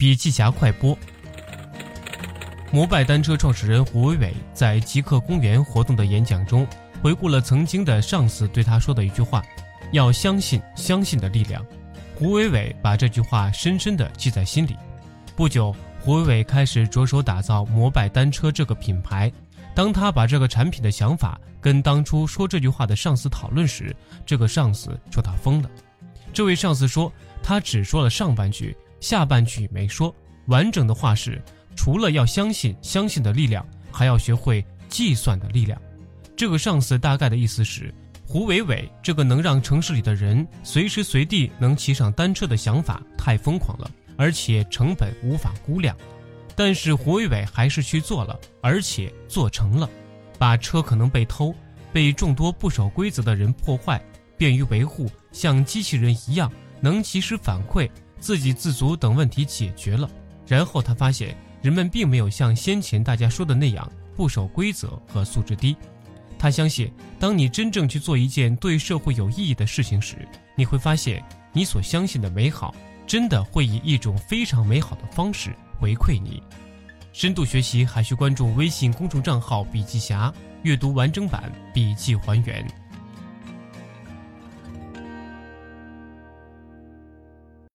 笔记侠快播。摩拜单车创始人胡伟伟在极客公园活动的演讲中，回顾了曾经的上司对他说的一句话：“要相信相信的力量。”胡伟伟把这句话深深的记在心里。不久，胡伟伟开始着手打造摩拜单车这个品牌。当他把这个产品的想法跟当初说这句话的上司讨论时，这个上司说他疯了。这位上司说，他只说了上半句，下半句没说。完整的话是。除了要相信相信的力量，还要学会计算的力量。这个上司大概的意思是，胡伟伟这个能让城市里的人随时随地能骑上单车的想法太疯狂了，而且成本无法估量。但是胡伟伟还是去做了，而且做成了，把车可能被偷、被众多不守规则的人破坏、便于维护、像机器人一样能及时反馈、自给自足等问题解决了。然后他发现。人们并没有像先前大家说的那样不守规则和素质低。他相信，当你真正去做一件对社会有意义的事情时，你会发现你所相信的美好，真的会以一种非常美好的方式回馈你。深度学习还需关注微信公众账号“笔记侠”，阅读完整版笔记还原。